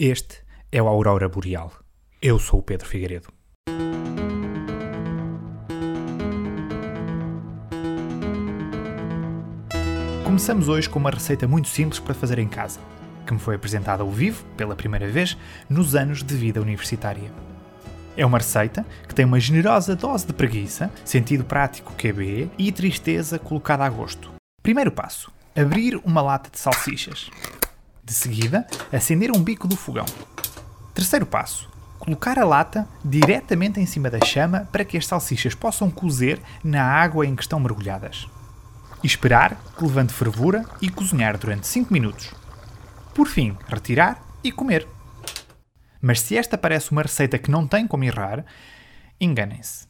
Este é o Aurora Boreal. Eu sou o Pedro Figueiredo. Começamos hoje com uma receita muito simples para fazer em casa, que me foi apresentada ao vivo, pela primeira vez, nos anos de vida universitária. É uma receita que tem uma generosa dose de preguiça, sentido prático QB e tristeza colocada a gosto. Primeiro passo: abrir uma lata de salsichas. De seguida, acender um bico do fogão. Terceiro passo: colocar a lata diretamente em cima da chama para que as salsichas possam cozer na água em que estão mergulhadas. Esperar que levante fervura e cozinhar durante 5 minutos. Por fim, retirar e comer. Mas se esta parece uma receita que não tem como errar, enganem-se.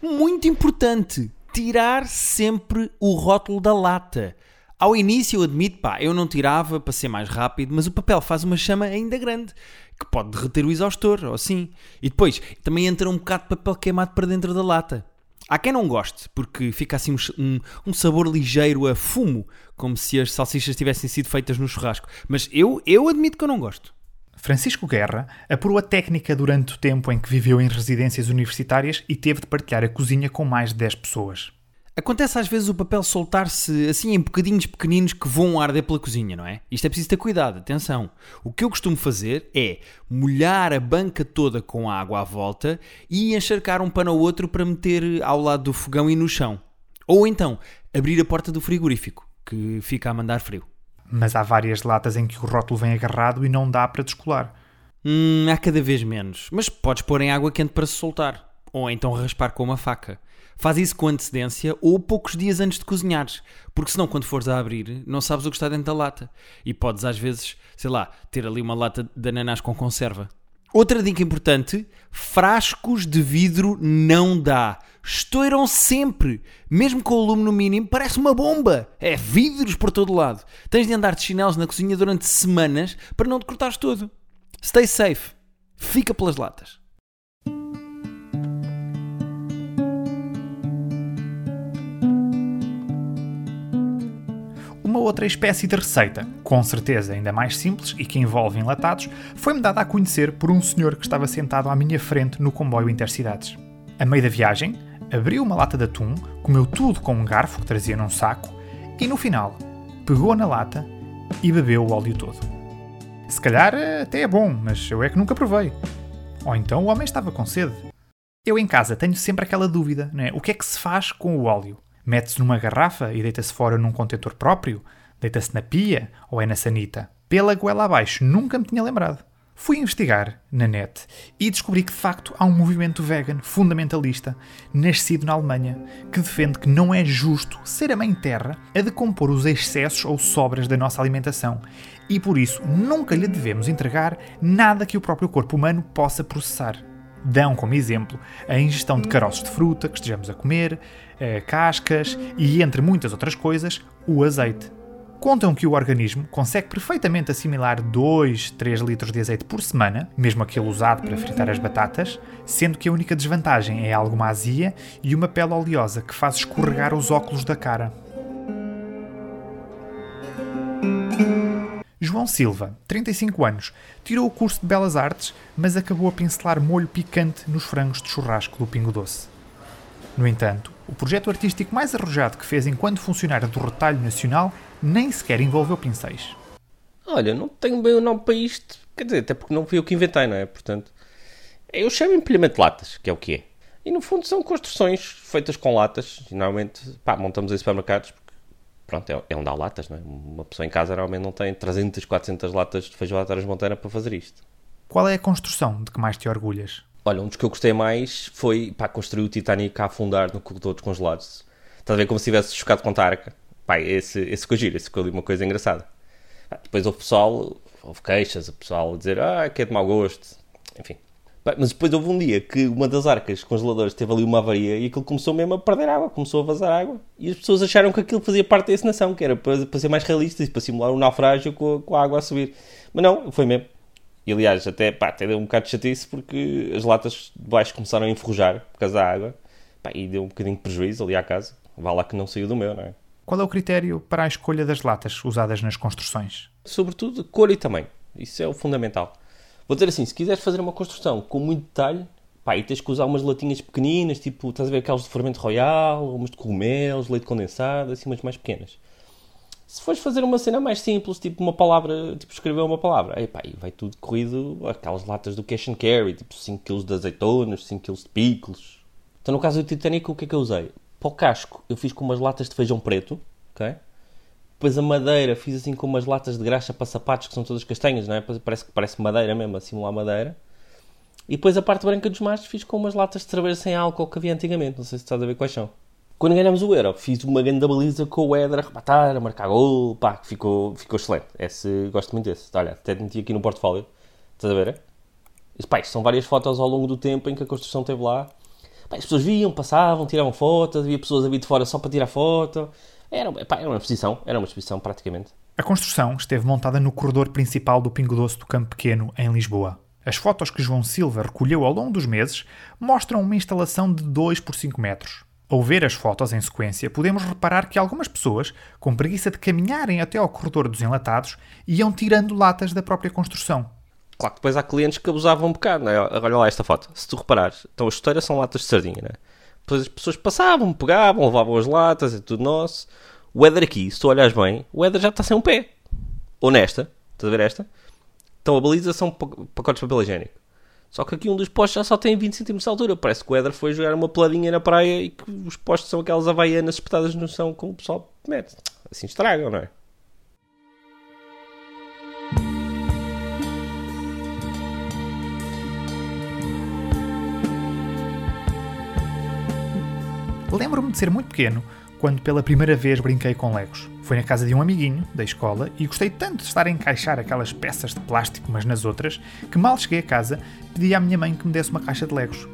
Muito importante, tirar sempre o rótulo da lata. Ao início, eu admito, pá, eu não tirava para ser mais rápido, mas o papel faz uma chama ainda grande, que pode derreter o exaustor, ou assim. E depois, também entra um bocado de papel queimado para dentro da lata. Há quem não goste, porque fica assim um, um, sabor ligeiro a fumo, como se as salsichas tivessem sido feitas no churrasco. Mas eu, eu admito que eu não gosto. Francisco Guerra apurou a técnica durante o tempo em que viveu em residências universitárias e teve de partilhar a cozinha com mais de 10 pessoas. Acontece às vezes o papel soltar-se assim em bocadinhos pequeninos que vão arder pela cozinha, não é? Isto é preciso ter cuidado, atenção. O que eu costumo fazer é molhar a banca toda com água à volta e encharcar um pano ao outro para meter ao lado do fogão e no chão. Ou então, abrir a porta do frigorífico, que fica a mandar frio. Mas há várias latas em que o rótulo vem agarrado e não dá para descolar. Hum, há cada vez menos. Mas podes pôr em água quente para se soltar. Ou então raspar com uma faca. Faz isso com antecedência ou poucos dias antes de cozinhares, porque senão quando fores a abrir não sabes o que está dentro da lata e podes às vezes, sei lá, ter ali uma lata de ananás com conserva. Outra dica importante: frascos de vidro não dá. Estouram sempre, mesmo com o lume no mínimo, parece uma bomba. É vidros por todo lado. Tens de andar de chinelos na cozinha durante semanas para não te cortares todo. Stay safe. Fica pelas latas. Uma outra espécie de receita, com certeza ainda mais simples e que envolve enlatados, foi-me dada a conhecer por um senhor que estava sentado à minha frente no comboio Intercidades. A meio da viagem, abriu uma lata de atum, comeu tudo com um garfo que trazia num saco e, no final, pegou na lata e bebeu o óleo todo. Se calhar até é bom, mas eu é que nunca provei. Ou então o homem estava com sede. Eu em casa tenho sempre aquela dúvida, não é? O que é que se faz com o óleo? Mete-se numa garrafa e deita-se fora num contentor próprio? Deita-se na pia ou é na sanita? Pela goela abaixo, nunca me tinha lembrado. Fui investigar na net e descobri que de facto há um movimento vegan fundamentalista, nascido na Alemanha, que defende que não é justo ser a mãe terra a decompor os excessos ou sobras da nossa alimentação e por isso nunca lhe devemos entregar nada que o próprio corpo humano possa processar. Dão como exemplo a ingestão de caroços de fruta que estejamos a comer, eh, cascas e, entre muitas outras coisas, o azeite. Contam que o organismo consegue perfeitamente assimilar 2, 3 litros de azeite por semana, mesmo aquele usado para fritar as batatas, sendo que a única desvantagem é alguma azia e uma pele oleosa que faz escorregar os óculos da cara. João Silva, 35 anos, tirou o curso de Belas Artes, mas acabou a pincelar molho picante nos frangos de churrasco do Pingo Doce. No entanto, o projeto artístico mais arrojado que fez enquanto funcionário do Retalho Nacional nem sequer envolveu pincéis. Olha, não tenho bem o nome para isto, quer dizer, até porque não fui eu que inventei, não é? Portanto, eu chamo empilhamento de latas, que é o que é. E no fundo são construções feitas com latas, normalmente, pá, montamos em supermercados, pronto, é, é onde há latas, não é? Uma pessoa em casa realmente não tem 300, 400 latas de feijão à transmontana para fazer isto. Qual é a construção de que mais te orgulhas? Olha, um dos que eu gostei mais foi para construir o Titanic a afundar no corredor dos congelados. Estás a ver como se tivesse chocado com a arca? Pá, esse, esse ficou giro, esse ficou ali uma coisa engraçada. Depois houve pessoal, houve queixas, o pessoal a dizer, ah, que é de mau gosto. Enfim, mas depois houve um dia que uma das arcas congeladoras teve ali uma avaria e aquilo começou mesmo a perder água, começou a vazar água. E as pessoas acharam que aquilo fazia parte da encenação, que era para, para ser mais realista e para simular um naufrágio com a, com a água a subir. Mas não, foi mesmo. E aliás, até, pá, até deu um bocado de chatice porque as latas de baixo começaram a enferrujar por causa da água. Pá, e deu um bocadinho de prejuízo ali à casa. Vá lá que não saiu do meu, não é? Qual é o critério para a escolha das latas usadas nas construções? Sobretudo cor e tamanho. Isso é o fundamental. Vou dizer assim, se quiseres fazer uma construção com muito detalhe, pá, e tens que usar umas latinhas pequeninas, tipo, estás a ver aquelas de fermento royal, umas de cogumelos, leite condensado, assim, umas mais pequenas. Se fores fazer uma cena mais simples, tipo uma palavra, tipo escrever uma palavra, aí pá, vai tudo corrido, aquelas latas do cash and carry, tipo 5 kg de azeitonas, 5 kg de picles. Então no caso do Titanic, o que é que eu usei? Para o casco, eu fiz com umas latas de feijão preto, ok? Depois a madeira, fiz assim com umas latas de graxa para sapatos, que são todas castanhas, não é? Parece que parece madeira mesmo, a simular madeira. E depois a parte branca dos machos fiz com umas latas de cerveja sem álcool que havia antigamente, não sei se estás a ver quais são. Quando ganhamos o Euro, fiz uma grande baliza com o Éder a rematar, a marcar gol, pá, ficou, ficou excelente. Esse, gosto muito desse. Olha, até meti aqui no portfólio. Estás a ver? E, pá, são várias fotos ao longo do tempo em que a construção esteve lá. Pá, as pessoas viam, passavam, tiravam fotos, havia pessoas a vir de fora só para tirar foto. Era, era uma exposição, era uma exposição praticamente. A construção esteve montada no corredor principal do Pingo Doce do Campo Pequeno, em Lisboa. As fotos que João Silva recolheu ao longo dos meses mostram uma instalação de 2 por 5 metros. Ao ver as fotos em sequência, podemos reparar que algumas pessoas, com preguiça de caminharem até ao corredor dos enlatados, iam tirando latas da própria construção. Claro que depois há clientes que abusavam um bocado, não é? Olha lá esta foto. Se tu reparares, então as chuteiras são latas de sardinha, não é? Depois as pessoas passavam, pegavam, levavam as latas, é tudo nosso. O Éder aqui, se tu olhares bem, o Éder já está sem um pé. Ou nesta, estás a ver esta? Então a baliza são pacotes de papel higiênico. Só que aqui um dos postos já só tem 20 cm de altura. Parece que o Éder foi jogar uma peladinha na praia e que os postos são aquelas havaianas espetadas no chão como o pessoal mete. Assim estragam, não é? Lembro-me de ser muito pequeno quando pela primeira vez brinquei com Legos. Foi na casa de um amiguinho da escola e gostei tanto de estar a encaixar aquelas peças de plástico umas nas outras que mal cheguei a casa pedi à minha mãe que me desse uma caixa de Legos.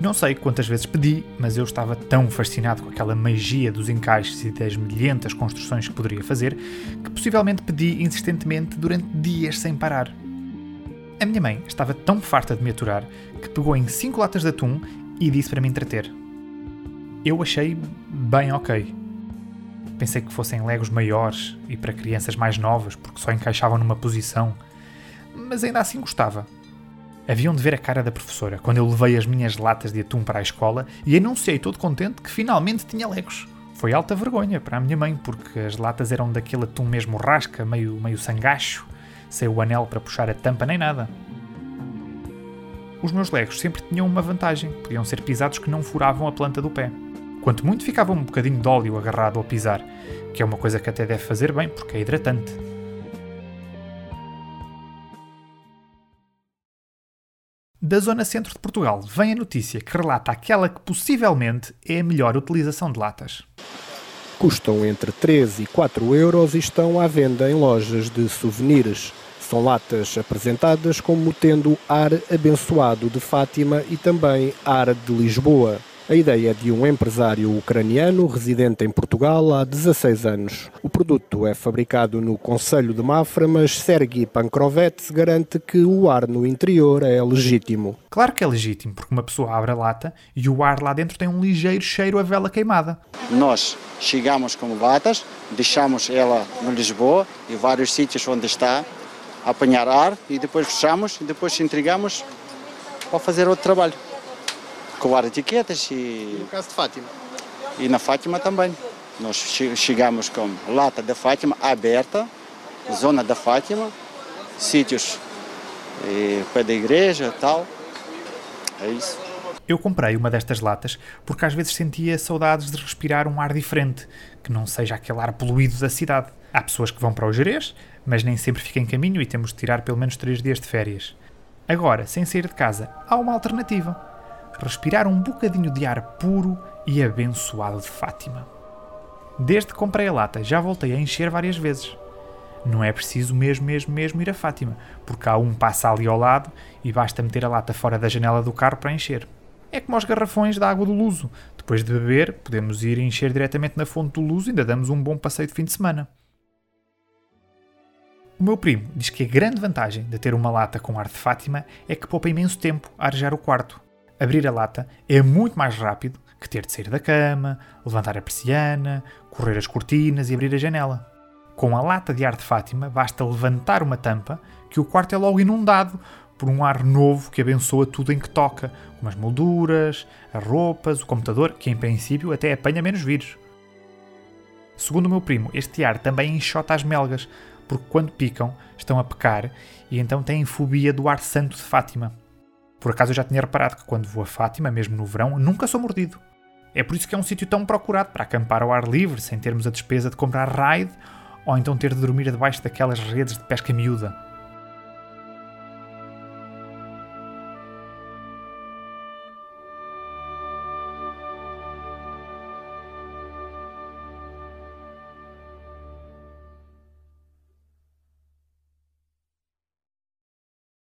Não sei quantas vezes pedi, mas eu estava tão fascinado com aquela magia dos encaixes e das milhentas construções que poderia fazer que possivelmente pedi insistentemente durante dias sem parar. A minha mãe estava tão farta de me aturar que pegou em cinco latas de atum e disse para me entreter. Eu achei bem ok. Pensei que fossem legos maiores e para crianças mais novas, porque só encaixavam numa posição, mas ainda assim gostava. Haviam de ver a cara da professora quando eu levei as minhas latas de atum para a escola e anunciei todo contente que finalmente tinha legos. Foi alta vergonha para a minha mãe, porque as latas eram daquele atum mesmo rasca, meio, meio sangacho, sem o anel para puxar a tampa nem nada. Os meus legos sempre tinham uma vantagem: podiam ser pisados que não furavam a planta do pé. Quanto muito ficava um bocadinho de óleo agarrado ao pisar, que é uma coisa que até deve fazer bem porque é hidratante. Da zona centro de Portugal vem a notícia que relata aquela que possivelmente é a melhor utilização de latas. Custam entre 3 e 4 euros e estão à venda em lojas de souvenirs. São latas apresentadas como tendo ar abençoado de Fátima e também ar de Lisboa. A ideia é de um empresário ucraniano residente em Portugal há 16 anos. O produto é fabricado no Conselho de Mafra, mas Sergi Pankrovets garante que o ar no interior é legítimo. Claro que é legítimo, porque uma pessoa abre a lata e o ar lá dentro tem um ligeiro cheiro a vela queimada. Nós chegamos com latas, deixamos ela no Lisboa e vários sítios onde está, apanhar ar e depois fechamos e depois entregamos para fazer outro trabalho colar etiquetas e. No caso de Fátima? E na Fátima também. Nós chegamos com lata da Fátima aberta, zona da Fátima, sítios e, pé da igreja tal. É isso. Eu comprei uma destas latas porque às vezes sentia saudades de respirar um ar diferente, que não seja aquele ar poluído da cidade. Há pessoas que vão para o Jerez, mas nem sempre fica em caminho e temos de tirar pelo menos 3 dias de férias. Agora, sem sair de casa, há uma alternativa respirar um bocadinho de ar puro e abençoado de Fátima. Desde que comprei a lata, já voltei a encher várias vezes. Não é preciso mesmo, mesmo, mesmo ir a Fátima, porque há um passa ali ao lado e basta meter a lata fora da janela do carro para encher. É como os garrafões da água do Luso. Depois de beber, podemos ir encher diretamente na fonte do Luso e ainda damos um bom passeio de fim de semana. O meu primo diz que a grande vantagem de ter uma lata com ar de Fátima é que poupa imenso tempo a arejar o quarto. Abrir a lata é muito mais rápido, que ter de sair da cama, levantar a persiana, correr as cortinas e abrir a janela. Com a lata de ar de Fátima, basta levantar uma tampa que o quarto é logo inundado por um ar novo que abençoa tudo em que toca, como as molduras, as roupas, o computador, que em princípio até apanha menos vírus. Segundo o meu primo, este ar também enxota as melgas, porque quando picam estão a pecar e então têm fobia do ar santo de Fátima. Por acaso eu já tinha reparado que quando vou a Fátima, mesmo no verão, nunca sou mordido. É por isso que é um sítio tão procurado para acampar ao ar livre, sem termos a despesa de comprar raid ou então ter de dormir debaixo daquelas redes de pesca miúda.